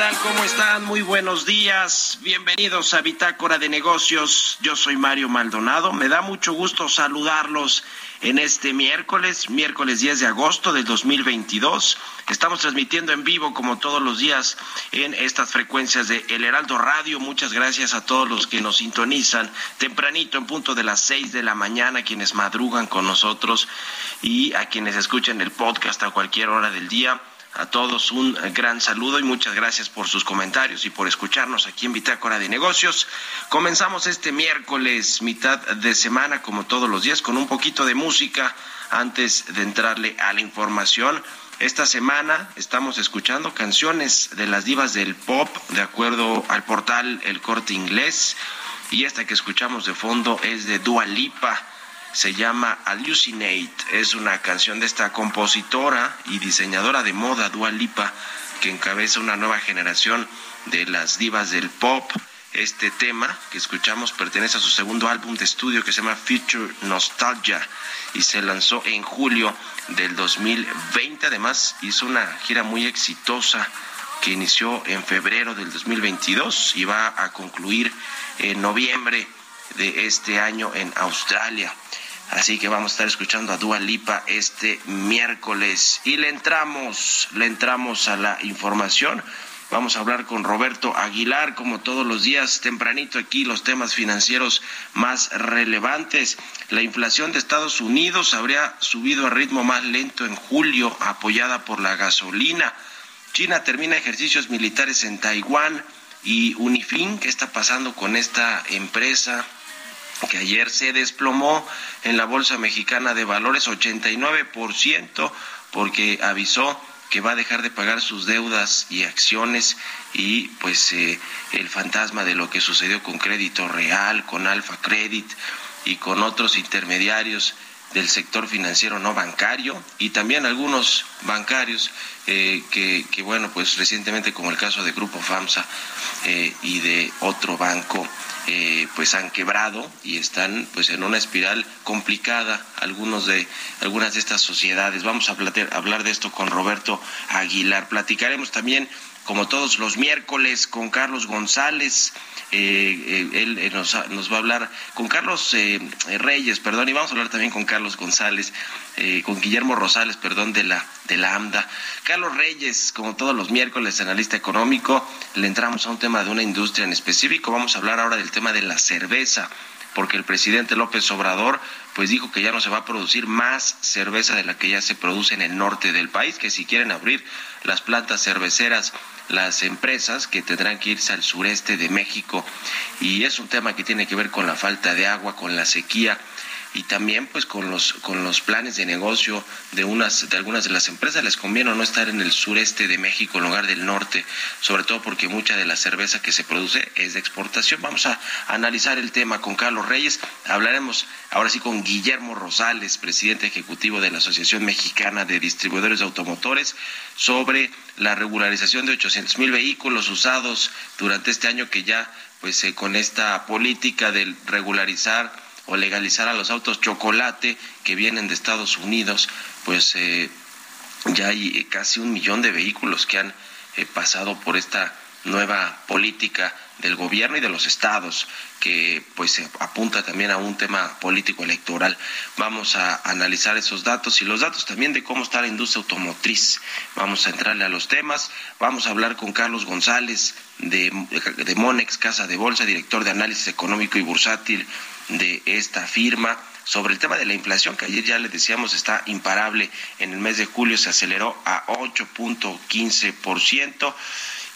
¿Cómo están? Muy buenos días. Bienvenidos a Bitácora de Negocios. Yo soy Mario Maldonado. Me da mucho gusto saludarlos en este miércoles, miércoles 10 de agosto del 2022. Estamos transmitiendo en vivo como todos los días en estas frecuencias de El Heraldo Radio. Muchas gracias a todos los que nos sintonizan tempranito en punto de las 6 de la mañana, quienes madrugan con nosotros y a quienes escuchan el podcast a cualquier hora del día. A todos un gran saludo y muchas gracias por sus comentarios y por escucharnos aquí en Bitácora de Negocios. Comenzamos este miércoles, mitad de semana, como todos los días, con un poquito de música antes de entrarle a la información. Esta semana estamos escuchando canciones de las divas del pop, de acuerdo al portal El Corte Inglés. Y esta que escuchamos de fondo es de Dua Lipa se llama Hallucinate. Es una canción de esta compositora y diseñadora de moda, Dua Lipa, que encabeza una nueva generación de las divas del pop. Este tema que escuchamos pertenece a su segundo álbum de estudio que se llama Future Nostalgia y se lanzó en julio del 2020. Además, hizo una gira muy exitosa que inició en febrero del 2022 y va a concluir en noviembre de este año en Australia. Así que vamos a estar escuchando a Dua Lipa este miércoles. Y le entramos, le entramos a la información. Vamos a hablar con Roberto Aguilar, como todos los días, tempranito aquí, los temas financieros más relevantes. La inflación de Estados Unidos habría subido a ritmo más lento en julio, apoyada por la gasolina. China termina ejercicios militares en Taiwán. Y Unifin, ¿qué está pasando con esta empresa? Que ayer se desplomó en la Bolsa Mexicana de Valores 89% porque avisó que va a dejar de pagar sus deudas y acciones y pues eh, el fantasma de lo que sucedió con Crédito Real, con Alfa Credit y con otros intermediarios del sector financiero no bancario y también algunos bancarios eh, que, que, bueno pues recientemente como el caso de Grupo FAMSA eh, y de otro banco eh, pues han quebrado y están pues en una espiral complicada algunos de algunas de estas sociedades. Vamos a hablar de esto con Roberto Aguilar. Platicaremos también como todos los miércoles con Carlos González eh, eh, él eh, nos, nos, va a hablar con Carlos Reyes, perdón, y vamos a hablar también con Carlos González, con Guillermo Rosales, perdón, de la, de la AMDA. Carlos Reyes, como todos los miércoles, analista económico, le entramos a un tema de una industria en específico. Vamos a hablar ahora del tema de la cerveza porque el presidente López Obrador pues dijo que ya no se va a producir más cerveza de la que ya se produce en el norte del país, que si quieren abrir las plantas cerveceras las empresas que tendrán que irse al sureste de México. Y es un tema que tiene que ver con la falta de agua, con la sequía y también pues con los con los planes de negocio de unas de algunas de las empresas les conviene no estar en el sureste de México en lugar del norte sobre todo porque mucha de la cerveza que se produce es de exportación. Vamos a analizar el tema con Carlos Reyes. Hablaremos ahora sí con Guillermo Rosales presidente ejecutivo de la Asociación Mexicana de Distribuidores de Automotores sobre la regularización de 800 mil vehículos usados durante este año que ya pues eh, con esta política de regularizar o legalizar a los autos chocolate que vienen de Estados Unidos, pues eh, ya hay eh, casi un millón de vehículos que han eh, pasado por esta nueva política del gobierno y de los estados, que pues apunta también a un tema político electoral. Vamos a analizar esos datos y los datos también de cómo está la industria automotriz. Vamos a entrarle a los temas. Vamos a hablar con Carlos González de, de Monex, Casa de Bolsa, director de análisis económico y bursátil de esta firma sobre el tema de la inflación, que ayer ya le decíamos está imparable. En el mes de julio se aceleró a 8.15%.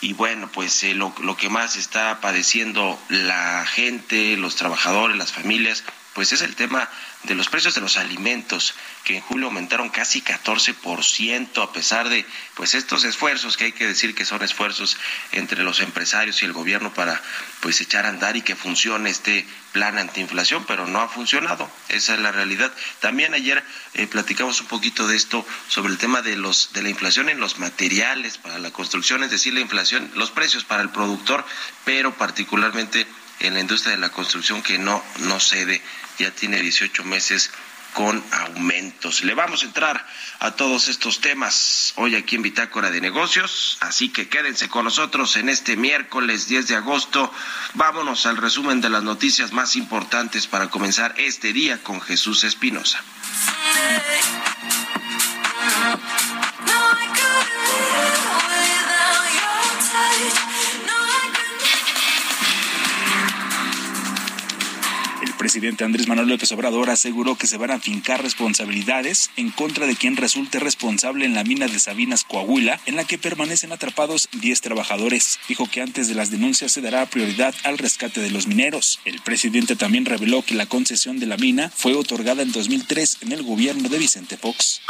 Y bueno, pues eh, lo, lo que más está padeciendo la gente, los trabajadores, las familias, pues es el tema de los precios de los alimentos, que en julio aumentaron casi 14%, a pesar de pues estos esfuerzos, que hay que decir que son esfuerzos entre los empresarios y el gobierno para pues echar a andar y que funcione este plan antiinflación, pero no ha funcionado, esa es la realidad. También ayer eh, platicamos un poquito de esto sobre el tema de los de la inflación en los materiales para la construcción, es decir, la inflación, los precios para el productor, pero particularmente en la industria de la construcción que no, no cede, ya tiene 18 meses con aumentos. Le vamos a entrar a todos estos temas hoy aquí en Bitácora de Negocios, así que quédense con nosotros en este miércoles 10 de agosto. Vámonos al resumen de las noticias más importantes para comenzar este día con Jesús Espinosa. Presidente Andrés Manuel López Obrador aseguró que se van a fincar responsabilidades en contra de quien resulte responsable en la mina de Sabinas, Coahuila, en la que permanecen atrapados 10 trabajadores. Dijo que antes de las denuncias se dará prioridad al rescate de los mineros. El presidente también reveló que la concesión de la mina fue otorgada en 2003 en el gobierno de Vicente Fox.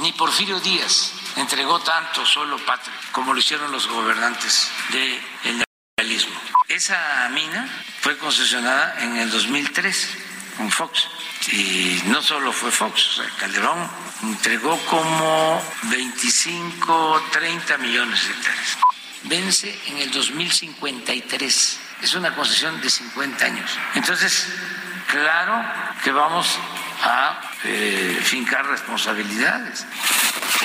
Ni Porfirio Díaz entregó tanto solo patria como lo hicieron los gobernantes del neoliberalismo. Esa mina fue concesionada en el 2003 con Fox. Y no solo fue Fox, Calderón entregó como 25, 30 millones de hectáreas. Vence en el 2053. Es una concesión de 50 años. Entonces, claro que vamos a eh, fincar responsabilidades.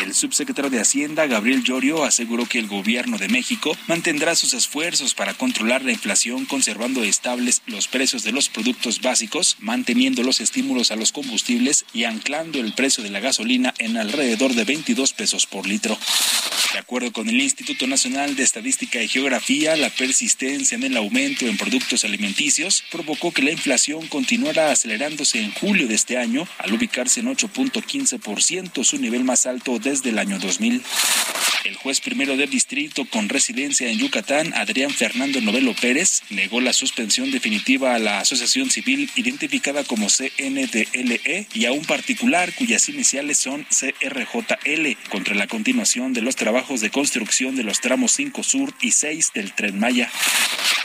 El subsecretario de Hacienda, Gabriel Llorio, aseguró que el gobierno de México mantendrá sus esfuerzos para controlar la inflación conservando estables los precios de los productos básicos, manteniendo los estímulos a los combustibles y anclando el precio de la gasolina en alrededor de 22 pesos por litro. De acuerdo con el Instituto Nacional de Estadística y Geografía, la persistencia en el aumento en productos alimenticios provocó que la inflación continuara acelerándose en julio de este año al ubicarse en 8.15%, su nivel más alto desde el año 2000. El juez primero del distrito con residencia en Yucatán, Adrián Fernando Novelo Pérez, negó la suspensión definitiva a la asociación civil identificada como CNDLE y a un particular cuyas iniciales son CRJL contra la continuación de los trabajos de construcción de los tramos 5 Sur y 6 del Tren Maya.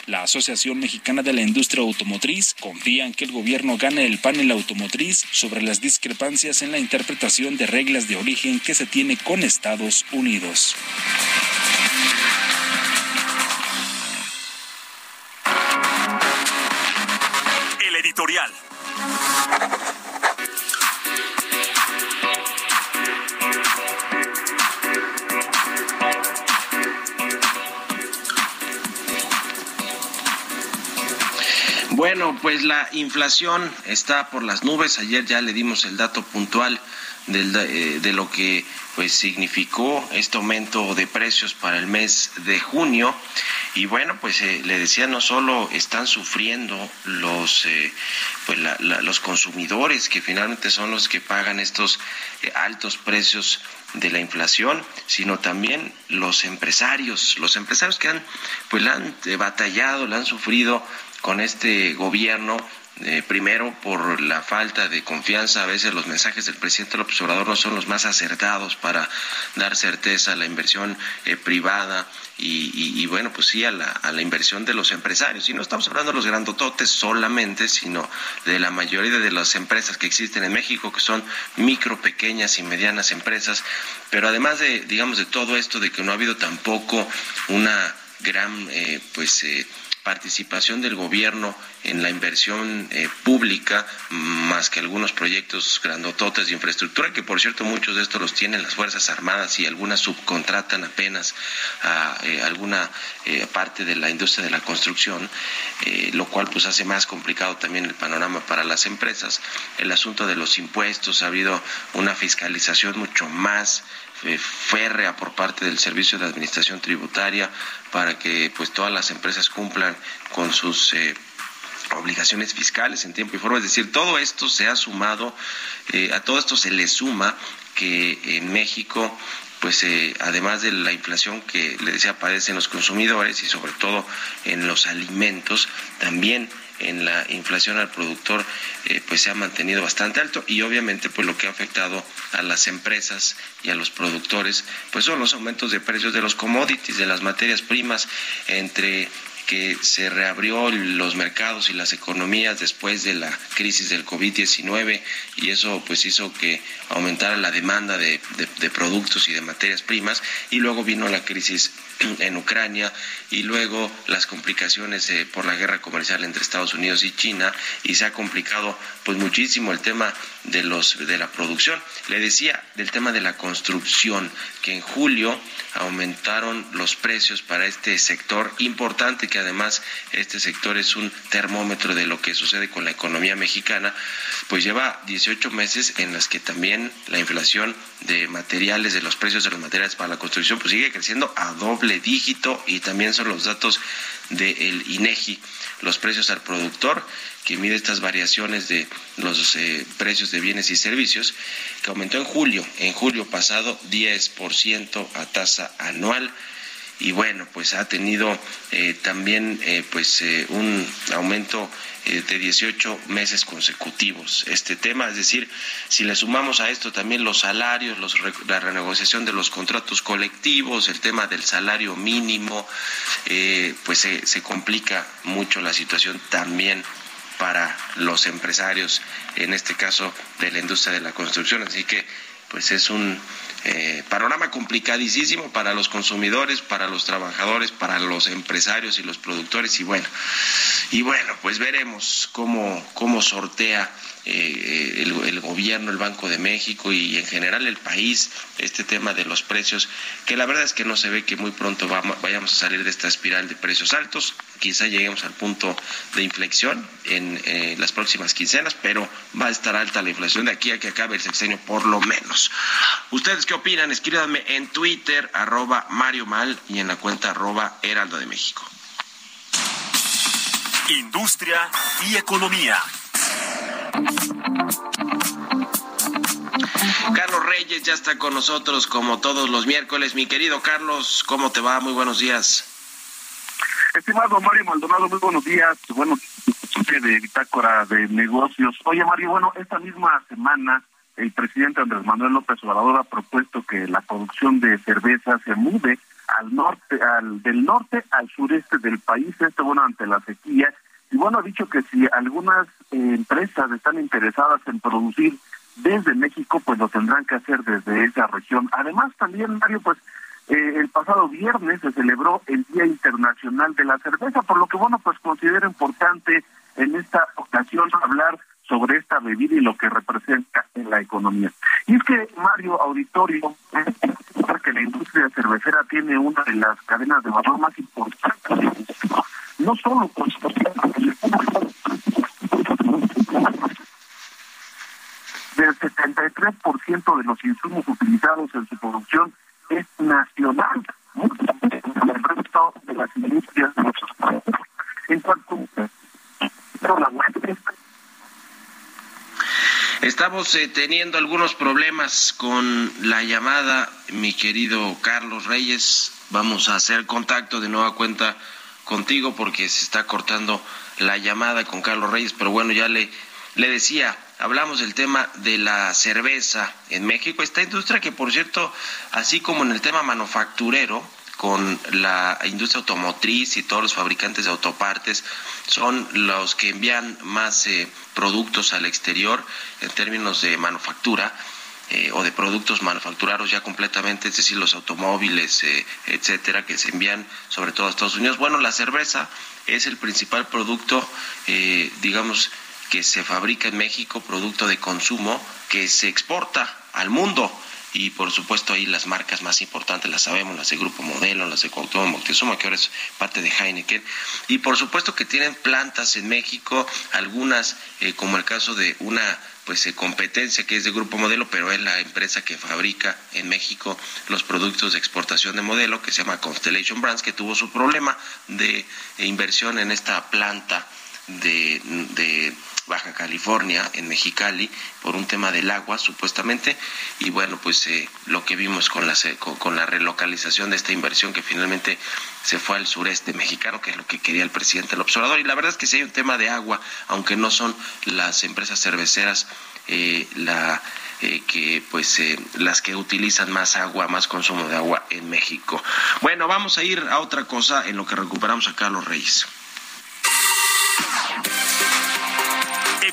La Asociación Mexicana de la Industria Automotriz confía en que el gobierno gane el panel automotriz sobre las discrepancias en la interpretación de reglas de origen que se tiene con Estados Unidos. El editorial. Bueno, pues la inflación está por las nubes. Ayer ya le dimos el dato puntual eh, de lo que pues significó este aumento de precios para el mes de junio. Y bueno pues eh, le decía no solo están sufriendo los eh, pues los consumidores que finalmente son los que pagan estos altos precios de la inflación sino también los empresarios. Los empresarios que han pues la han batallado la han sufrido con este gobierno eh, primero por la falta de confianza, a veces los mensajes del presidente López Obrador no son los más acertados para dar certeza a la inversión eh, privada y, bueno, pues sí, a la, a la inversión de los empresarios. Y no estamos hablando de los grandototes solamente, sino de la mayoría de las empresas que existen en México, que son micro, pequeñas y medianas empresas. Pero además de, digamos, de todo esto, de que no ha habido tampoco una gran, eh, pues, participación del gobierno en la inversión eh, pública, más que algunos proyectos grandototes de infraestructura, que por cierto muchos de estos los tienen las Fuerzas Armadas y algunas subcontratan apenas a eh, alguna eh, parte de la industria de la construcción, lo cual pues hace más complicado también el panorama para las empresas. El asunto de los impuestos, ha habido una fiscalización mucho más férrea por parte del Servicio de Administración Tributaria para que pues todas las empresas cumplan con sus eh, obligaciones fiscales en tiempo y forma. Es decir, todo esto se ha sumado, eh, a todo esto se le suma que en México pues eh, además de la inflación que le decía padece en los consumidores y sobre todo en los alimentos, también en la inflación al productor eh, pues se ha mantenido bastante alto y obviamente pues lo que ha afectado a las empresas y a los productores pues son los aumentos de precios de los commodities, de las materias primas entre que se reabrió los mercados y las economías después de la crisis del COVID-19 y eso pues hizo que aumentara la demanda de, productos y de materias primas y luego vino la crisis en Ucrania y luego las complicaciones eh, por la guerra comercial entre Estados Unidos y China y se ha complicado pues muchísimo el tema de los de la producción. Le decía del tema de la construcción que en julio aumentaron los precios para este sector importante que además este sector es un termómetro de lo que sucede con la economía mexicana, pues lleva 18 meses en las que también la inflación de materiales, de los precios de los materiales para la construcción, pues sigue creciendo a doble dígito y también son los datos del INEGI, los precios al productor, que mide estas variaciones de los eh, precios de bienes y servicios, que aumentó en julio, en julio pasado 10% a tasa anual. Y bueno, pues ha tenido eh, también eh, pues un aumento eh, de 18 meses consecutivos este tema. Es decir, si le sumamos a esto también los salarios, la renegociación de los contratos colectivos, el tema del salario mínimo, eh, pues se, se complica mucho la situación también para los empresarios, en este caso de la industria de la construcción. Así que, pues es un eh, panorama complicadísimo para los consumidores, para los trabajadores, para los empresarios y los productores y bueno, y bueno, pues veremos cómo, cómo sortea eh, el, gobierno, el Banco de México y en general el país este tema de los precios, que la verdad es que no se ve que muy pronto vayamos a salir de esta espiral de precios altos. Quizá lleguemos al punto de inflexión en eh, las próximas quincenas, pero va a estar alta la inflación de aquí a que acabe el sexenio por lo menos. ¿Ustedes qué opinan? Escríbanme en Twitter, arroba Mario Mal y en la cuenta arroba Heraldo de México. Industria y economía. Carlos Reyes ya está con nosotros como todos los miércoles. Mi querido Carlos, ¿cómo te va? Muy buenos días. Estimado Mario Maldonado, muy buenos días. Bueno, de Bitácora de Negocios. Oye, Mario, bueno, esta misma semana el presidente Andrés Manuel López Obrador ha propuesto que la producción de cerveza se mude al norte, al del norte al sureste del país, esto bueno ante la sequía y bueno, ha dicho que si algunas eh, empresas están interesadas en producir desde México, pues lo tendrán que hacer desde esa región. Además, también, Mario, pues eh, el pasado viernes se celebró el Día Internacional de la Cerveza, por lo que, bueno, pues considero importante en esta ocasión hablar sobre esta bebida y lo que representa en la economía. Y es que, Mario Auditorio, que la industria cervecera tiene una de las cadenas de valor más importantes no solo con del 73% de los insumos utilizados en su producción es nacional, el resto de las industrias de países. En cuanto a la Estamos eh, teniendo algunos problemas con la llamada, mi querido Carlos Reyes. Vamos a hacer contacto de nueva cuenta contigo porque se está cortando la llamada con Carlos Reyes, pero bueno, ya le, le decía, hablamos del tema de la cerveza en México, esta industria que por cierto, así como en el tema manufacturero, con la industria automotriz y todos los fabricantes de autopartes son los que envían más eh, productos al exterior en términos de manufactura eh, o de productos manufacturados ya completamente, es decir, los automóviles, eh, etcétera, que se envían sobre todo a Estados Unidos. Bueno, la cerveza es el principal producto, eh, digamos, que se fabrica en México, producto de consumo que se exporta al mundo y por supuesto ahí las marcas más importantes las sabemos, las de Grupo Modelo, las de Cuauhtémoc Moctezuma, que ahora es parte de Heineken, y por supuesto que tienen plantas en México, algunas como el caso de una pues eh, competencia que es de Grupo Modelo, pero es la empresa que fabrica en México los productos de exportación de modelo, que se llama Constellation Brands, que tuvo su problema de inversión en esta planta de, de Baja California, en Mexicali, por un tema del agua, supuestamente, y bueno, pues eh, lo que vimos con la, con, la relocalización de esta inversión que finalmente se fue al sureste mexicano, que es lo que quería el presidente el observador, y la verdad es que si hay un tema de agua, aunque no son las empresas cerveceras eh, la eh, que pues las que utilizan más agua, más consumo de agua en México. Bueno, vamos a ir a otra cosa en lo que recuperamos a Carlos Reyes.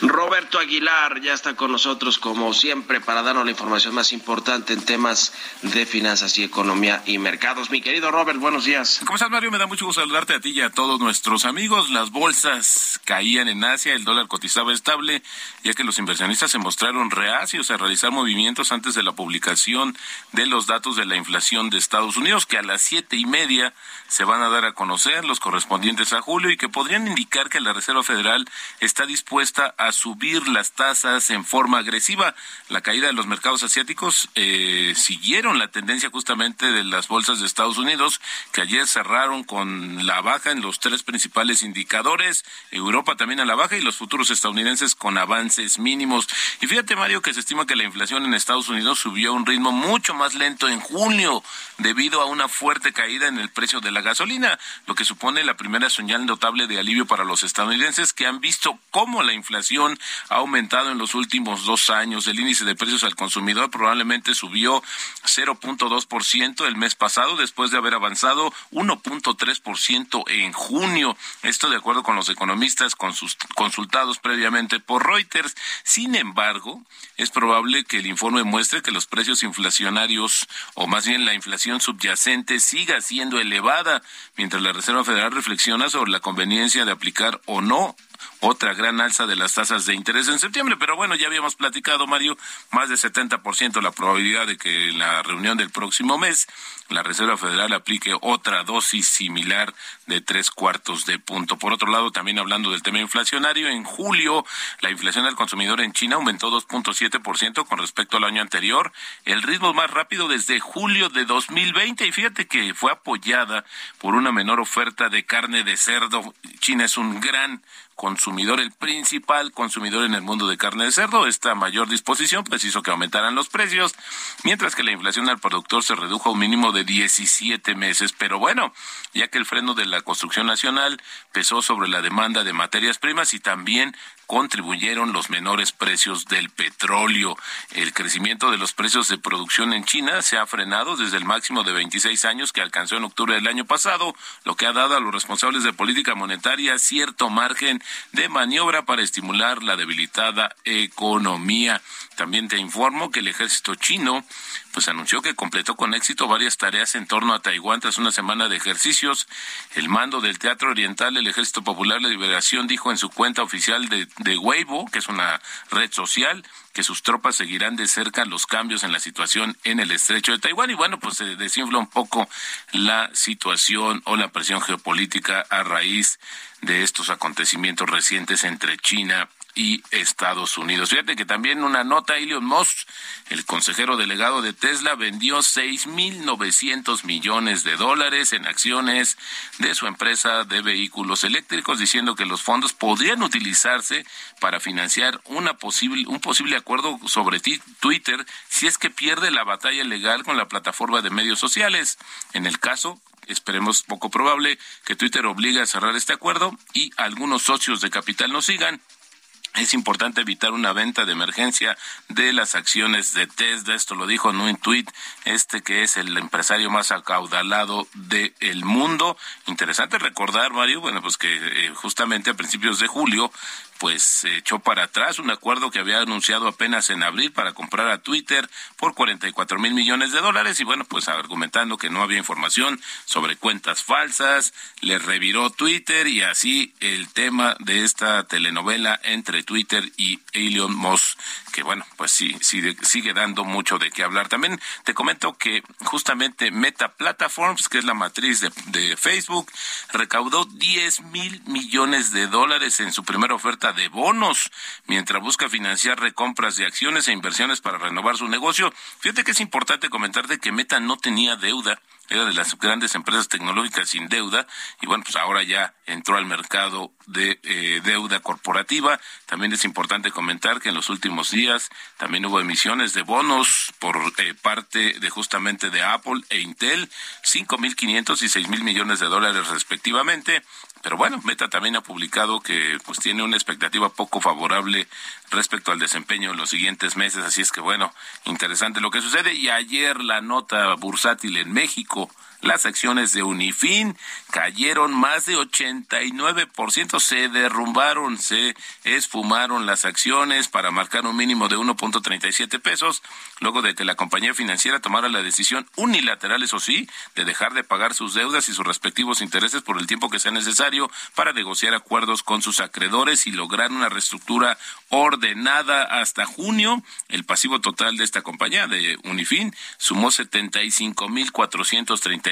Roberto Aguilar ya está con nosotros como siempre para darnos la información más importante en temas de finanzas y economía y mercados. Mi querido Robert, buenos días. ¿Cómo estás Mario? Me da mucho gusto saludarte a ti y a todos nuestros amigos. Las bolsas caían en Asia, el dólar cotizaba estable, ya que los inversionistas se mostraron reacios a realizar movimientos antes de la publicación de los datos de la inflación de Estados Unidos, que a las siete y media se van a dar a conocer los correspondientes a julio y que podrían indicar que la Reserva Federal está dispuesta a subir las tasas en forma agresiva. La caída de los mercados asiáticos eh, siguieron la tendencia justamente de las bolsas de Estados Unidos, que ayer cerraron con la baja en los tres principales indicadores, Europa también a la baja y los futuros estadounidenses con avances mínimos. Y fíjate, Mario, que se estima que la inflación en Estados Unidos subió a un ritmo mucho más lento en junio debido a una fuerte caída en el precio de la gasolina, lo que supone la primera señal notable de alivio para los estadounidenses que han visto cómo la inflación ha aumentado en los últimos dos años. El índice de precios al consumidor probablemente subió 0.2% el mes pasado después de haber avanzado 1.3% en junio. Esto de acuerdo con los economistas consultados previamente por Reuters. Sin embargo, es probable que el informe muestre que los precios inflacionarios o más bien la inflación subyacente siga siendo elevada, mientras la Reserva Federal reflexiona sobre la conveniencia de aplicar o no otra gran alza de las tasas de interés en septiembre. Pero bueno, ya habíamos platicado, Mario, más de 70% la probabilidad de que en la reunión del próximo mes la Reserva Federal aplique otra dosis similar de tres cuartos de punto. Por otro lado, también hablando del tema inflacionario, en julio la inflación al consumidor en China aumentó 2.7% con respecto al año anterior, el ritmo más rápido desde julio de 2020 y fíjate que fue apoyada por una menor oferta de carne de cerdo. China es un gran consumidor, el principal consumidor en el mundo de carne de cerdo. Esta mayor disposición pues hizo que aumentaran los precios, mientras que la inflación al productor se redujo a un mínimo de 17 meses. Pero bueno, ya que el freno de la construcción nacional pesó sobre la demanda de materias primas y también contribuyeron los menores precios del petróleo. El crecimiento de los precios de producción en China se ha frenado desde el máximo de 26 años que alcanzó en octubre del año pasado, lo que ha dado a los responsables de política monetaria cierto margen de maniobra para estimular la debilitada economía. También te informo que el ejército chino pues anunció que completó con éxito varias tareas en torno a Taiwán tras una semana de ejercicios. El mando del Teatro Oriental del Ejército Popular de Liberación dijo en su cuenta oficial de, de Weibo, que es una red social, que sus tropas seguirán de cerca los cambios en la situación en el estrecho de Taiwán y bueno, pues se desinfla un poco la situación o la presión geopolítica a raíz de estos acontecimientos recientes entre China y Estados Unidos. Fíjate que también una nota, Elon Musk, el consejero delegado de Tesla, vendió 6.900 millones de dólares en acciones de su empresa de vehículos eléctricos, diciendo que los fondos podrían utilizarse para financiar una posible, un posible acuerdo sobre Twitter si es que pierde la batalla legal con la plataforma de medios sociales. En el caso, esperemos poco probable que Twitter obligue a cerrar este acuerdo y algunos socios de capital no sigan es importante evitar una venta de emergencia de las acciones de Tesla. Esto lo dijo en un tuit este que es el empresario más acaudalado del mundo. Interesante recordar, Mario, bueno, pues que eh, justamente a principios de julio pues echó para atrás un acuerdo que había anunciado apenas en abril para comprar a Twitter por 44 mil millones de dólares y bueno, pues argumentando que no había información sobre cuentas falsas, le reviró Twitter y así el tema de esta telenovela entre Twitter y Elon Musk, que bueno, pues sí, sigue, sigue dando mucho de qué hablar. También te comento que justamente Meta Platforms, que es la matriz de, de Facebook, recaudó 10 mil millones de dólares en su primera oferta de bonos mientras busca financiar recompras de acciones e inversiones para renovar su negocio. Fíjate que es importante comentarte que Meta no tenía deuda era de las grandes empresas tecnológicas sin deuda y bueno, pues ahora ya entró al mercado de eh, deuda corporativa. También es importante comentar que en los últimos días también hubo emisiones de bonos por eh, parte de justamente de Apple e Intel, 5.500 y 6.000 millones de dólares respectivamente. Pero bueno, Meta también ha publicado que pues tiene una expectativa poco favorable respecto al desempeño en los siguientes meses, así es que bueno, interesante lo que sucede. Y ayer la nota bursátil en México las acciones de Unifin cayeron más de 89%, se derrumbaron, se esfumaron las acciones para marcar un mínimo de 1.37 pesos, luego de que la compañía financiera tomara la decisión unilateral, eso sí, de dejar de pagar sus deudas y sus respectivos intereses por el tiempo que sea necesario para negociar acuerdos con sus acreedores y lograr una reestructura ordenada hasta junio. El pasivo total de esta compañía, de Unifin, sumó 75.430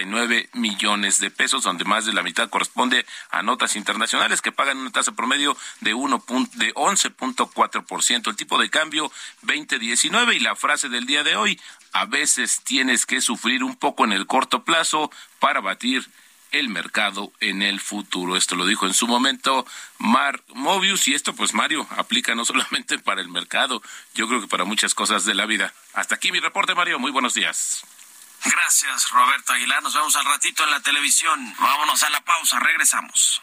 millones de pesos, donde más de la mitad corresponde a notas internacionales que pagan una tasa promedio de 1 de 11.4%. El tipo de cambio 2019 y la frase del día de hoy, a veces tienes que sufrir un poco en el corto plazo para batir el mercado en el futuro. Esto lo dijo en su momento Mar Mobius y esto pues Mario aplica no solamente para el mercado, yo creo que para muchas cosas de la vida. Hasta aquí mi reporte Mario, muy buenos días. Gracias, Roberto Aguilar. Nos vemos al ratito en la televisión. Vámonos a la pausa, regresamos.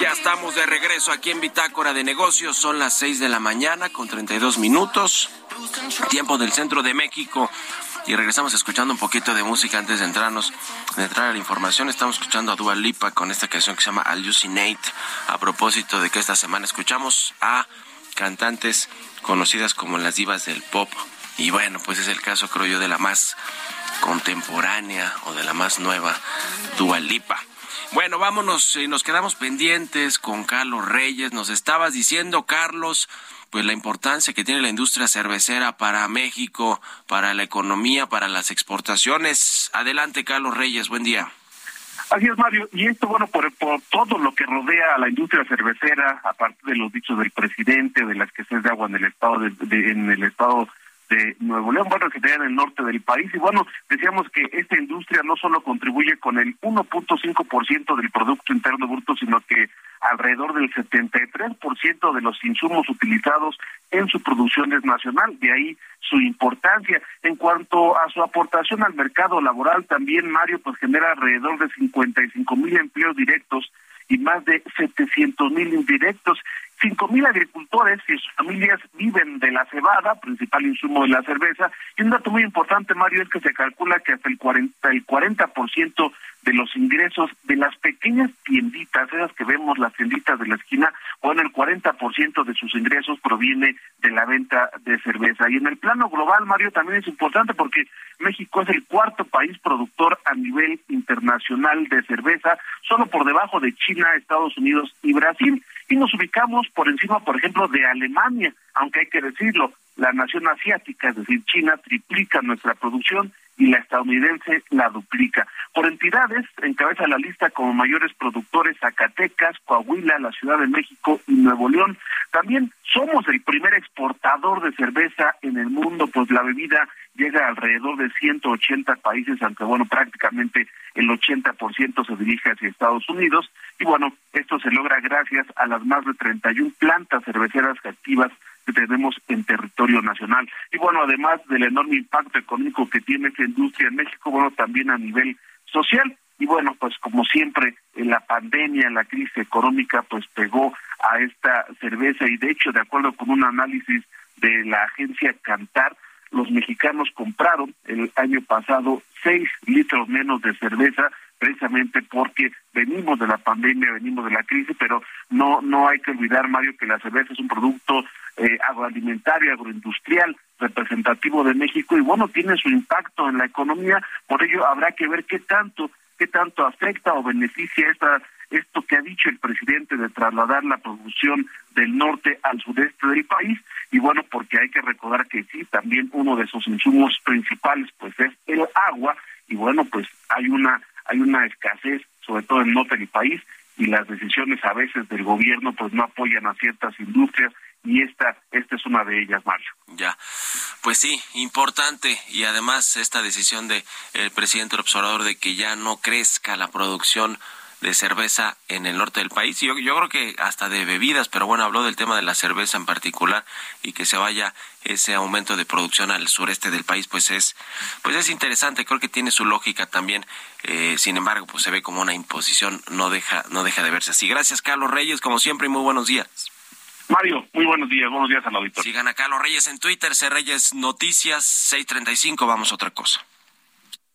Ya estamos de regreso aquí en Bitácora de Negocios. Son las 6 de la mañana con 32 minutos. Tiempo del centro de México. Y regresamos escuchando un poquito de música antes de entrarnos, de entrar a la información. Estamos escuchando a Dua Lipa con esta canción que se llama Hallucinate. A propósito de que esta semana escuchamos a cantantes conocidas como las divas del pop. Y bueno, pues es el caso, creo yo, de la más contemporánea o de la más nueva, Dua Lipa. Bueno, vámonos y nos quedamos pendientes con Carlos Reyes. Nos estabas diciendo, Carlos, pues la importancia que tiene la industria cervecera para México, para la economía, para las exportaciones. Adelante, Carlos Reyes, buen día. Así es, Mario. Y esto, bueno, por, por todo lo que rodea a la industria cervecera, aparte de los dichos del presidente, de la escasez de agua en el estado de, en el estado de Nuevo León, bueno, que está en el norte del país. Y bueno, decíamos que esta industria no solo contribuye con el 1.5% del Producto Interno Bruto, sino que alrededor del 73% de los insumos utilizados en su producción es nacional, de ahí su importancia. En cuanto a su aportación al mercado laboral, también Mario pues genera alrededor de 55 mil empleos directos y más de 700 mil indirectos. Cinco mil agricultores y sus familias viven de la cebada, principal insumo de la cerveza. Y un dato muy importante, Mario, es que se calcula que hasta el 40, el 40% de los ingresos de las pequeñas tienditas, esas que vemos las tienditas de la esquina, bueno, el 40% de sus ingresos proviene de la venta de cerveza. Y en el plano global, Mario, también es importante porque México es el cuarto país productor a nivel internacional de cerveza, solo por debajo de China, Estados Unidos y Brasil y nos ubicamos por encima, por ejemplo, de Alemania, aunque hay que decirlo, la nación asiática, es decir, China, triplica nuestra producción y la estadounidense la duplica. Por entidades, encabeza la lista como mayores productores Zacatecas, Coahuila, la Ciudad de México y Nuevo León. También somos el primer exportador de cerveza en el mundo, pues la bebida llega a alrededor de 180 países, aunque bueno, prácticamente el 80% se dirige hacia Estados Unidos. Y bueno, esto se logra gracias a las más de 31 plantas cerveceras activas que tenemos en territorio nacional. Y bueno, además del enorme impacto económico que tiene esta industria en México, bueno, también a nivel social. Y bueno, pues como siempre, en la pandemia, la crisis económica, pues pegó a esta cerveza y de hecho, de acuerdo con un análisis de la agencia Cantar, los mexicanos compraron el año pasado seis litros menos de cerveza precisamente porque venimos de la pandemia, venimos de la crisis, pero no no hay que olvidar, Mario, que la cerveza es un producto eh, agroalimentario, agroindustrial, representativo de México y bueno, tiene su impacto en la economía, por ello habrá que ver qué tanto, qué tanto afecta o beneficia esta esto que ha dicho el presidente de trasladar la producción del norte al sudeste del país. Y bueno porque hay que recordar que sí también uno de sus insumos principales pues es el agua. Y bueno pues hay una hay una escasez, sobre todo en norte del país, y las decisiones a veces del gobierno pues no apoyan a ciertas industrias y esta esta es una de ellas, Mario. Ya, pues sí, importante y además esta decisión de el presidente del observador de que ya no crezca la producción de cerveza en el norte del país. Yo, yo creo que hasta de bebidas, pero bueno, habló del tema de la cerveza en particular y que se vaya ese aumento de producción al sureste del país, pues es, pues es interesante. Creo que tiene su lógica también. Eh, sin embargo, pues se ve como una imposición, no deja, no deja de verse así. Gracias, Carlos Reyes, como siempre, y muy buenos días. Mario, muy buenos días, buenos días al auditor. Sigan a Carlos Reyes en Twitter, C Reyes Noticias 635, vamos a otra cosa.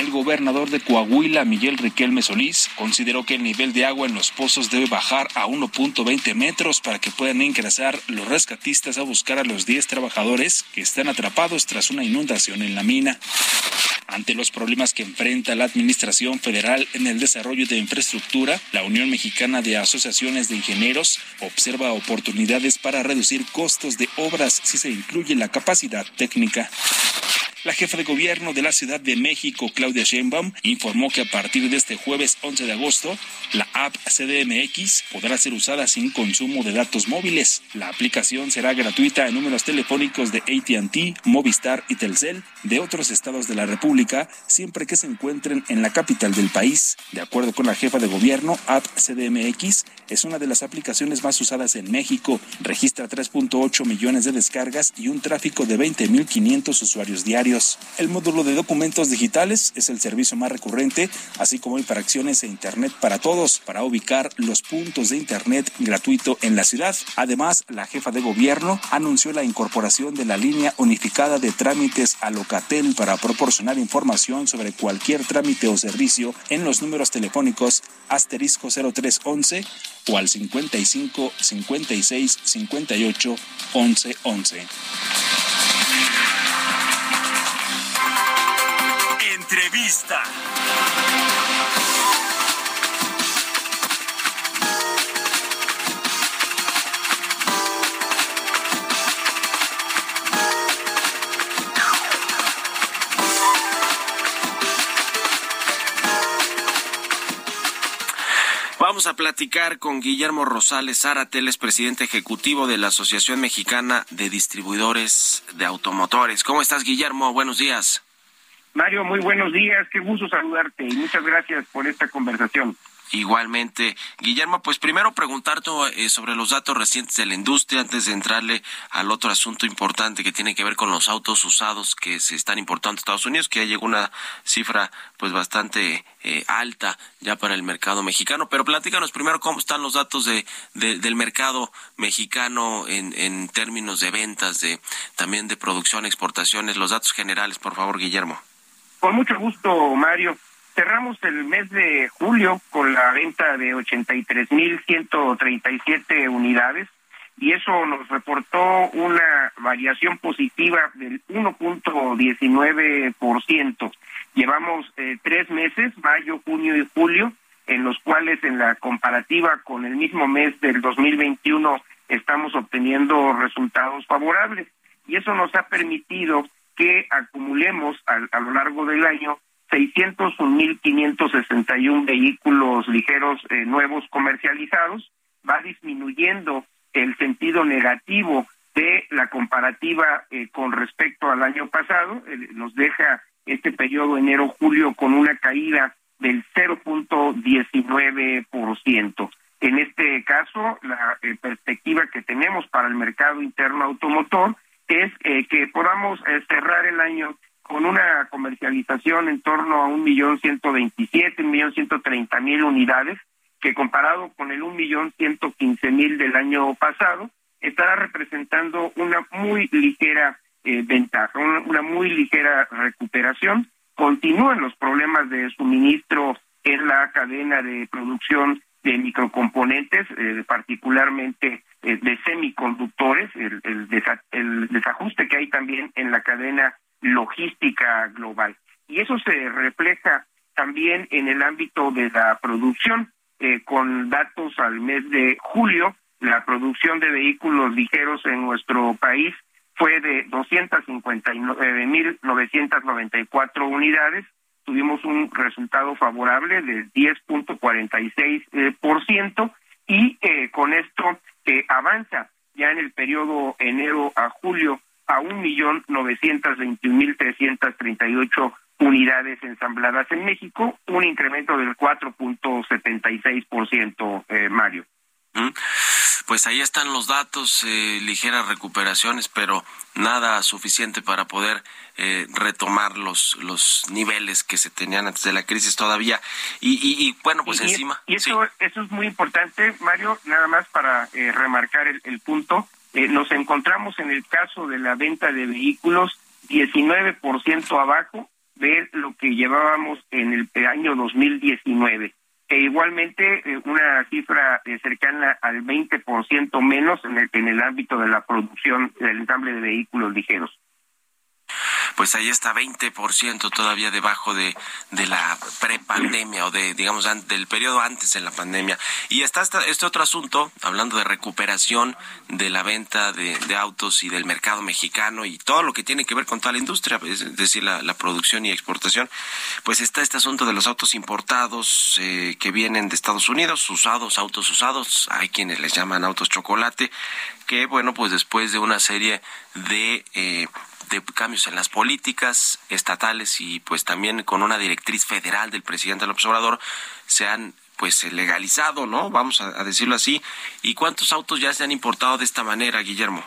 El gobernador de Coahuila, Miguel Riquelme Solís, consideró que el nivel de agua en los pozos debe bajar a 1.20 metros para que puedan ingresar los rescatistas a buscar a los 10 trabajadores que están atrapados tras una inundación en la mina. Ante los problemas que enfrenta la Administración Federal en el desarrollo de infraestructura, la Unión Mexicana de Asociaciones de Ingenieros observa oportunidades para reducir costos de obras si se incluye la capacidad técnica. La jefa de gobierno de la Ciudad de México, Claudia Sheinbaum, informó que a partir de este jueves 11 de agosto, la app CDMX podrá ser usada sin consumo de datos móviles. La aplicación será gratuita en números telefónicos de AT&T, Movistar y Telcel de otros estados de la República, siempre que se encuentren en la capital del país. De acuerdo con la jefa de gobierno, App CDMX es una de las aplicaciones más usadas en México. Registra 3.8 millones de descargas y un tráfico de 20.500 usuarios diarios. El módulo de documentos digitales es el servicio más recurrente, así como infracciones e Internet para todos, para ubicar los puntos de Internet gratuito en la ciudad. Además, la jefa de gobierno anunció la incorporación de la línea unificada de trámites a Locatel para proporcionar información sobre cualquier trámite o servicio en los números telefónicos asterisco 0311 o al 55 56 58 11 11. Entrevista. Vamos a platicar con Guillermo Rosales Zárate, es presidente ejecutivo de la Asociación Mexicana de Distribuidores de Automotores. ¿Cómo estás, Guillermo? Buenos días. Mario, muy buenos días, qué gusto saludarte y muchas gracias por esta conversación. Igualmente, Guillermo, pues primero preguntarte eh, sobre los datos recientes de la industria antes de entrarle al otro asunto importante que tiene que ver con los autos usados que se están importando a Estados Unidos, que ya llegó una cifra pues bastante eh, alta ya para el mercado mexicano. Pero platícanos primero cómo están los datos de, del mercado mexicano en, en términos de ventas, de también de producción, exportaciones, los datos generales, por favor, Guillermo. Con mucho gusto, Mario. Cerramos el mes de julio con la venta de 83.137 unidades y eso nos reportó una variación positiva del 1.19%. Llevamos eh, tres meses, mayo, junio y julio, en los cuales en la comparativa con el mismo mes del 2021 estamos obteniendo resultados favorables y eso nos ha permitido que acumulemos a, lo largo del año 601.561 vehículos ligeros eh, nuevos comercializados, va disminuyendo el sentido negativo de la comparativa eh, con respecto al año pasado, nos deja este periodo enero-julio con una caída del 0.19%. En este caso, la eh, perspectiva que tenemos para el mercado interno automotor es eh, que podamos eh, cerrar el año con una comercialización en torno a un millón ciento veintisiete, un millón ciento treinta mil unidades, que comparado con el un millón ciento quince mil del año pasado, estará representando una muy ligera eh, ventaja, una, muy ligera recuperación. Continúan los problemas de suministro en la cadena de producción de microcomponentes, particularmente eh, de semiconductores, el, el, desajuste que hay también en la cadena logística global. Y eso se refleja también en el ámbito de la producción, eh, con datos al mes de julio, la producción de vehículos ligeros en nuestro país fue de 259.994 unidades. Tuvimos un resultado favorable del 10.46%. por ciento y eh, con esto avanza ya en el periodo enero a julio a 1.921.338 unidades ensambladas en México, un incremento del 4.76%, eh, Mario. Pues ahí están los datos, eh, ligeras recuperaciones, pero nada suficiente para poder eh, retomar los, los niveles que se tenían antes de la crisis todavía. Y, bueno, pues encima. Y eso, eso es muy importante, Mario, nada más para eh, remarcar el, el punto. Eh, nos encontramos en el caso de la venta de vehículos 19% abajo de lo que llevábamos en el año 2019 e igualmente eh, una cifra eh, cercana al 20% menos en el, en el ámbito de la producción del ensamble de vehículos ligeros pues ahí está 20% todavía debajo de, de la prepandemia o de, digamos, del periodo antes de la pandemia. Y está este otro asunto, hablando de recuperación de la venta de, autos y del mercado mexicano y todo lo que tiene que ver con toda la industria, es decir, la, producción y exportación, pues está este asunto de los autos importados eh, que vienen de Estados Unidos, usados, autos usados, hay quienes les llaman autos chocolate, que bueno, pues después de una serie de eh, de cambios en las políticas estatales y pues también con una directriz federal del presidente López Obrador se han pues legalizado, ¿no? Vamos a, decirlo así. ¿Y cuántos autos ya se han importado de esta manera, Guillermo?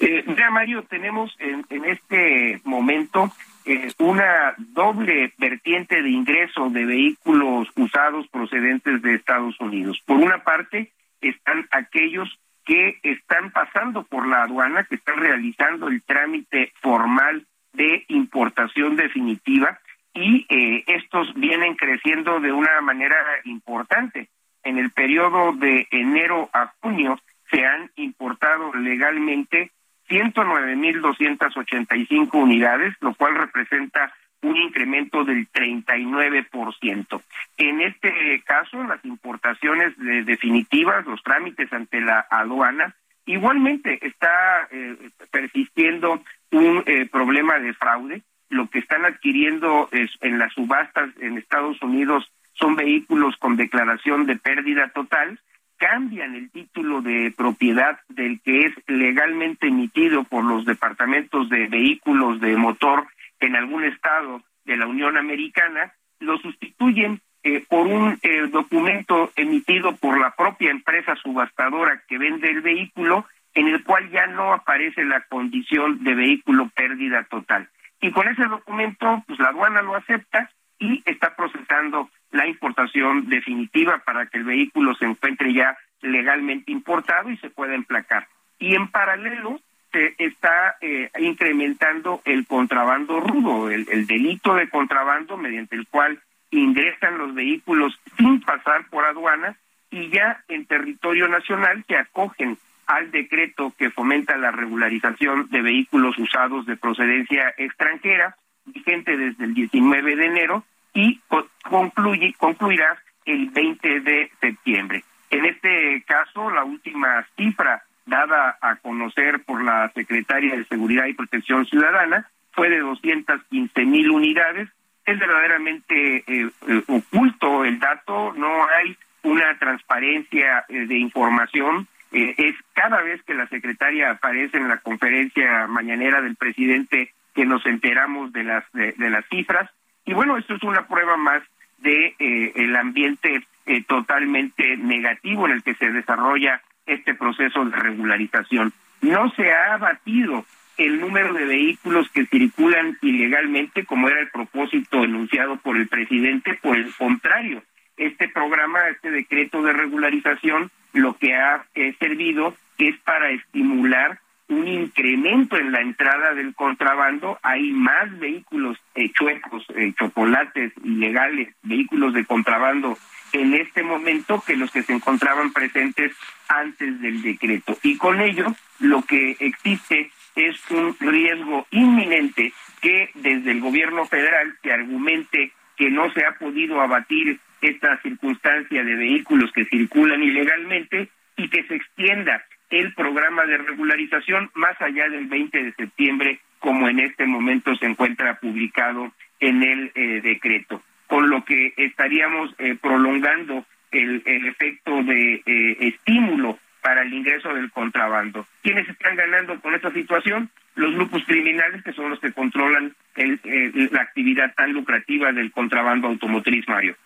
Eh, ya, Mario, tenemos en, en este momento eh, una doble vertiente de ingreso de vehículos usados procedentes de Estados Unidos. Por una parte, están aquellos que están pasando por la aduana, que están realizando el trámite formal de importación definitiva y eh, estos vienen creciendo de una manera importante. En el periodo de enero a junio se han importado legalmente 109.285 unidades, lo cual representa un incremento del 39%. En este caso, las importaciones de definitivas, los trámites ante la aduana, igualmente está eh, persistiendo un eh, problema de fraude. Lo que están adquiriendo en las subastas en Estados Unidos son vehículos con declaración de pérdida total, cambian el título de propiedad del que es legalmente emitido por los departamentos de vehículos de motor en algún estado de la Unión Americana, lo sustituyen eh, por un eh, documento emitido por la propia empresa subastadora que vende el vehículo, en el cual ya no aparece la condición de vehículo pérdida total. Y con ese documento, pues la aduana lo acepta y está procesando la importación definitiva para que el vehículo se encuentre ya legalmente importado y se pueda emplacar. Y en paralelo, se está eh, incrementando el contrabando rudo, el, delito de contrabando mediante el cual ingresan los vehículos sin pasar por aduana y ya en territorio nacional se acogen al decreto que fomenta la regularización de vehículos usados de procedencia extranjera, vigente desde el 19 de enero y concluye, concluirá el 20 de septiembre. En este caso, la última cifra dada a conocer por la Secretaria de Seguridad y Protección Ciudadana fue de 215 mil unidades. Es verdaderamente eh, eh, oculto el dato, no hay una transparencia eh, de información. es cada vez que la secretaria aparece en la conferencia mañanera del presidente que nos enteramos de las de, las cifras. Y bueno, esto es una prueba más de el ambiente totalmente negativo en el que se desarrolla este proceso de regularización. No se ha abatido el número de vehículos que circulan ilegalmente, como era el propósito enunciado por el presidente, por el contrario, este programa, este decreto de regularización, lo que ha eh, servido es para estimular un incremento en la entrada del contrabando. Hay más vehículos eh, chuecos, eh, chocolates ilegales, vehículos de contrabando en este momento que los que se encontraban presentes antes del decreto. Y con ello lo que existe es un riesgo inminente que desde el gobierno federal se argumente que no se ha podido abatir esta circunstancia de vehículos que circulan ilegalmente y que se extienda el programa de regularización más allá del 20 de septiembre, como en este momento se encuentra publicado en el eh, decreto con lo que estaríamos eh, prolongando el, efecto de eh, estímulo para el ingreso del contrabando. ¿Quiénes están ganando con esta situación? los grupos criminales que son los que controlan la actividad tan lucrativa del contrabando automotriz, Mario.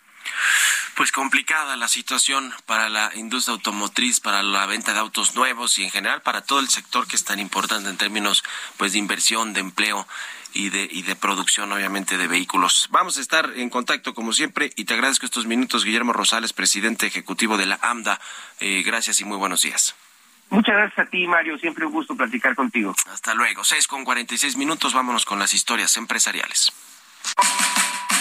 Pues complicada la situación para la industria automotriz, para la venta de autos nuevos y en general para todo el sector que es tan importante en términos pues de inversión, de empleo y de, y de producción, obviamente, de vehículos. Vamos a estar en contacto, como siempre, y te agradezco estos minutos, Guillermo Rosales, presidente ejecutivo de la AMDA. Eh, gracias y muy buenos días. Muchas gracias a ti, Mario. Siempre un gusto platicar contigo. Hasta luego. Seis con cuarenta y seis minutos. Vámonos con las historias empresariales.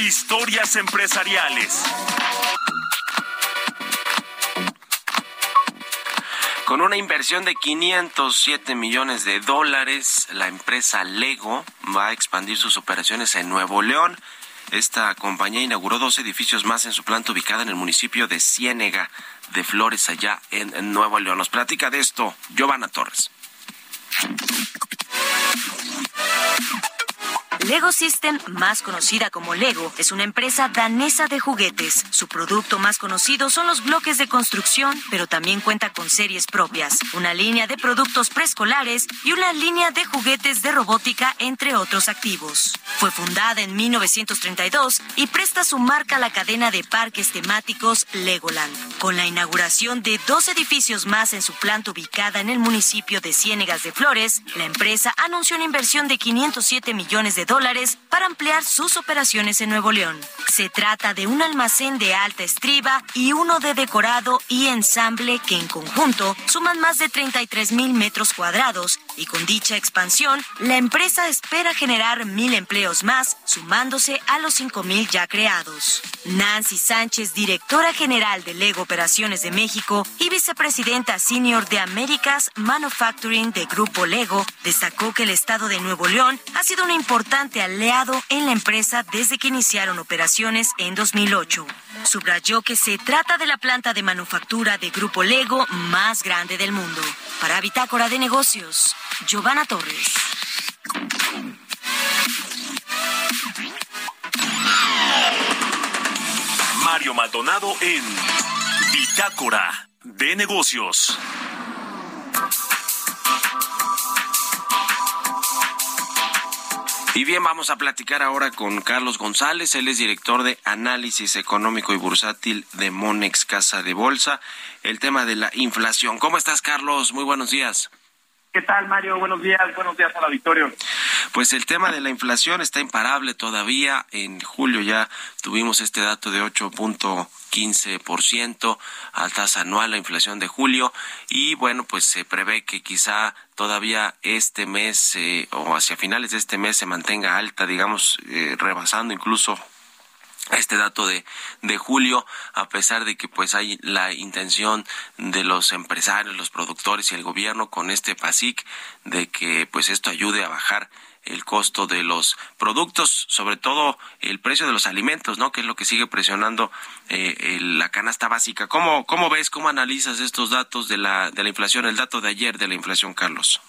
Historias empresariales. Con una inversión de 507 millones de dólares, la empresa Lego va a expandir sus operaciones en Nuevo León. Esta compañía inauguró dos edificios más en su planta ubicada en el municipio de Ciénega de Flores, allá en, Nuevo León. Nos platica de esto Giovanna Torres. Lego System, más conocida como Lego, es una empresa danesa de juguetes. Su producto más conocido son los bloques de construcción, pero también cuenta con series propias, una línea de productos preescolares y una línea de juguetes de robótica, entre otros activos. Fue fundada en 1932 y presta su marca a la cadena de parques temáticos Legoland. Con la inauguración de dos edificios más en su planta ubicada en el municipio de Ciénegas de Flores, la empresa anunció una inversión de 507 millones de dólares para ampliar sus operaciones en Nuevo León. Se trata de un almacén de alta estriba y uno de decorado y ensamble que en conjunto suman más de 33 mil metros cuadrados y con dicha expansión la empresa espera generar mil empleos más sumándose a los cinco mil ya creados. Nancy Sánchez, directora general de Lego Operaciones de México y vicepresidenta senior de Américas Manufacturing de Grupo Lego, destacó que el estado de Nuevo León ha sido una importante aliado en la empresa desde que iniciaron operaciones en 2008. Subrayó que se trata de la planta de manufactura de Grupo Lego más grande del mundo. Para Bitácora de Negocios, Giovanna Torres. Mario Maldonado en Bitácora de Negocios. Y bien, vamos a platicar ahora con Carlos González. Él es director de Análisis Económico y Bursátil de Monex Casa de Bolsa. El tema de la inflación. ¿Cómo estás, Carlos? Muy buenos días. ¿Qué tal, Mario? Buenos días, buenos días a la Victoria. Pues el tema de la inflación está imparable todavía. En julio ya tuvimos este dato de 8.15% a tasa anual la inflación de julio y bueno, pues se prevé que quizá todavía este mes eh, o hacia finales de este mes se mantenga alta, digamos, eh, rebasando incluso este dato de, de julio, a pesar de que pues hay la intención de los empresarios, los productores y el gobierno con este PASIC de que pues esto ayude a bajar el costo de los productos, sobre todo el precio de los alimentos, ¿no? Que es lo que sigue presionando eh, la canasta básica. ¿Cómo, ¿Cómo ves, cómo analizas estos datos de la, de la inflación, el dato de ayer de la inflación, Carlos?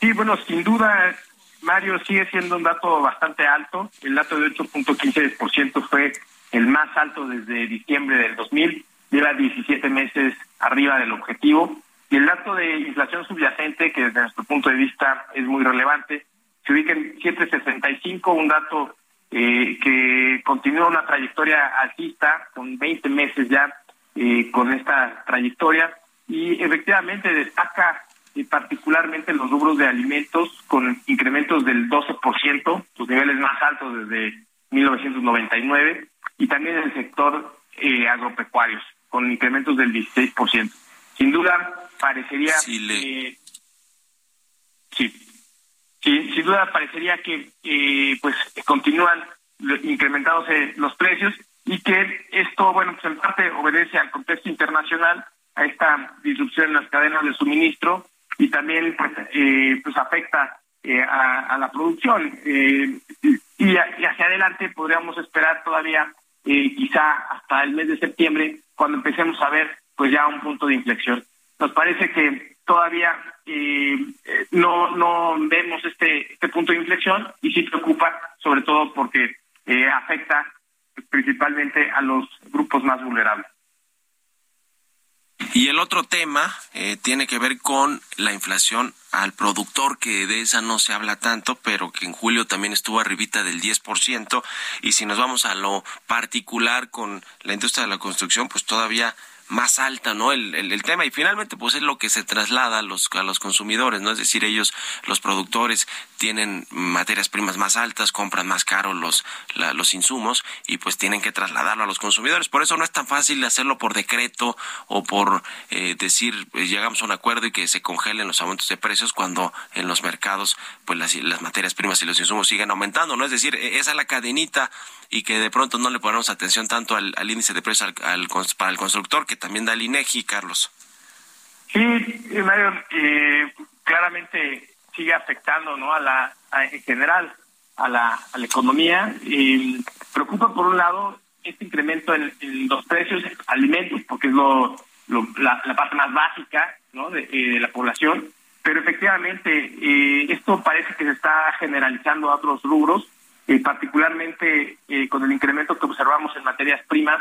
Sí, bueno, sin duda Mario, sigue siendo un dato bastante alto. El dato de 8.15% fue el más alto desde diciembre del 2000. Lleva 17 meses arriba del objetivo. Y el dato de inflación subyacente, que desde nuestro punto de vista es muy relevante, se ubica en 7.65, un dato eh, que continúa una trayectoria alcista, con 20 meses ya eh, con esta trayectoria. Y efectivamente destaca y particularmente en los rubros de alimentos con incrementos del 12%, sus niveles más altos desde 1999, y también en el sector eh, agropecuarios con incrementos del 16%. Sin duda, parecería sí, sí, sin duda parecería que eh, pues continúan incrementándose los precios y que esto, bueno, pues en parte obedece al contexto internacional, a esta disrupción en las cadenas de suministro y también pues, eh, pues afecta eh, a, la producción. Eh, y, hacia adelante podríamos esperar todavía eh, quizá hasta el mes de septiembre cuando empecemos a ver pues ya un punto de inflexión. Nos parece que todavía no no vemos este este punto de inflexión y sí preocupa sobre todo porque afecta principalmente a los grupos más vulnerables. Y el otro tema eh, tiene que ver con la inflación al productor, que de esa no se habla tanto, pero que en julio también estuvo arribita del 10%. Y si nos vamos a lo particular con la industria de la construcción, pues todavía más alta, ¿no? El, el, tema y finalmente pues es lo que se traslada a los, a los consumidores, ¿no? Es decir, ellos, los productores, tienen materias primas más altas, compran más caro los, los insumos y pues tienen que trasladarlo a los consumidores. Por eso no es tan fácil hacerlo por decreto o por eh, decir eh, llegamos a un acuerdo y que se congelen los aumentos de precios cuando en los mercados pues las, las materias primas y los insumos siguen aumentando, ¿no? Es decir, e, esa es la cadenita y que de pronto no le ponemos atención tanto al, índice de precios al, para el constructor que también da el INEGI, Carlos. Sí, Mario, eh, claramente sigue afectando ¿no? a la, en general a la, a la economía. Y preocupa por un lado este incremento en, los precios de alimentos, porque es lo, la, parte más básica ¿no? de, eh, la población, pero efectivamente eh, esto parece que se está generalizando a otros rubros, eh, particularmente con el incremento que observamos en materias primas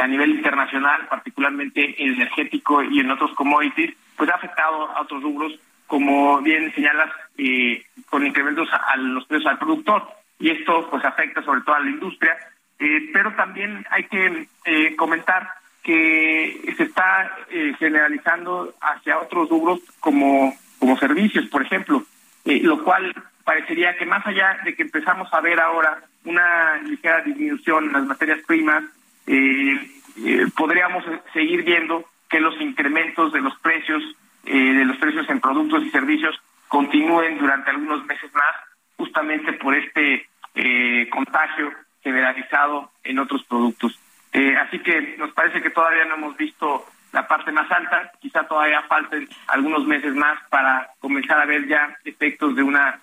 a nivel internacional, particularmente energético y en otros commodities, pues ha afectado a otros rubros, como bien señalas, eh, con incrementos a, los precios al productor. Y esto pues afecta sobre todo a la industria, eh, pero también hay que eh, comentar que se está generalizando hacia otros rubros como, como servicios, por ejemplo, lo cual parecería que más allá de que empezamos a ver ahora una ligera disminución en las materias primas, eh, eh, podríamos seguir viendo que los incrementos de los precios, eh, de los precios en productos y servicios continúen durante algunos meses más, justamente por este eh, contagio generalizado en otros productos. así que nos parece que todavía no hemos visto la parte más alta, quizá todavía falten algunos meses más para comenzar a ver ya efectos de una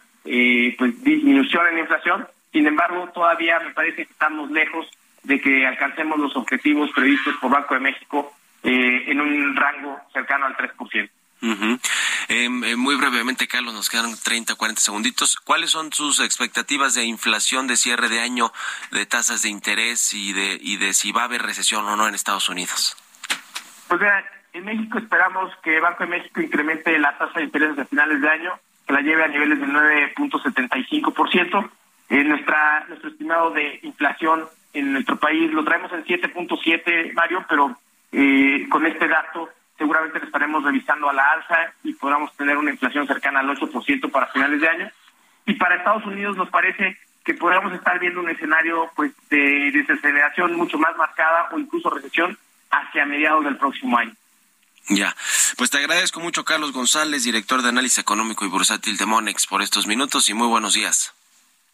pues disminución en la inflación. Sin embargo, todavía me parece que estamos lejos de que alcancemos los objetivos previstos por Banco de México eh, en un rango cercano al 3%. Em, eh, muy brevemente, Carlos, nos quedan 30, 40 segunditos. ¿Cuáles son sus expectativas de inflación de cierre de año, de tasas de interés y de, y de si va a haber recesión o no en Estados Unidos? Pues mira, en México esperamos que Banco de México incremente la tasa de interés a finales de año, que la lleve a niveles del 9.75%. Eh, nuestra, nuestro estimado de inflación en nuestro país lo traemos en 7.7, Mario, pero eh, con este dato seguramente lo estaremos revisando a la alza y podamos tener una inflación cercana al 8% para finales de año. Y para Estados Unidos nos parece que podríamos estar viendo un escenario pues de desaceleración mucho más marcada o incluso recesión hacia mediados del próximo año. Ya, pues te agradezco mucho Carlos González, director de análisis económico y bursátil de Monex, por estos minutos y muy buenos días.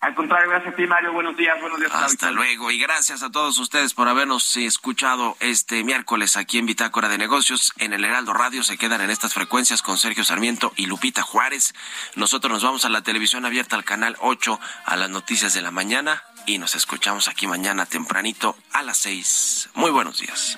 Al contrario, gracias a ti, Mario. Buenos días, buenos días. Hasta luego y gracias a todos ustedes por habernos escuchado este miércoles aquí en Bitácora de Negocios en el Heraldo Radio. Se quedan en estas frecuencias con Sergio Sarmiento y Lupita Juárez. Nosotros nos vamos a la televisión abierta al canal 8 a las noticias de la mañana y nos escuchamos aquí mañana tempranito a las 6. Muy buenos días.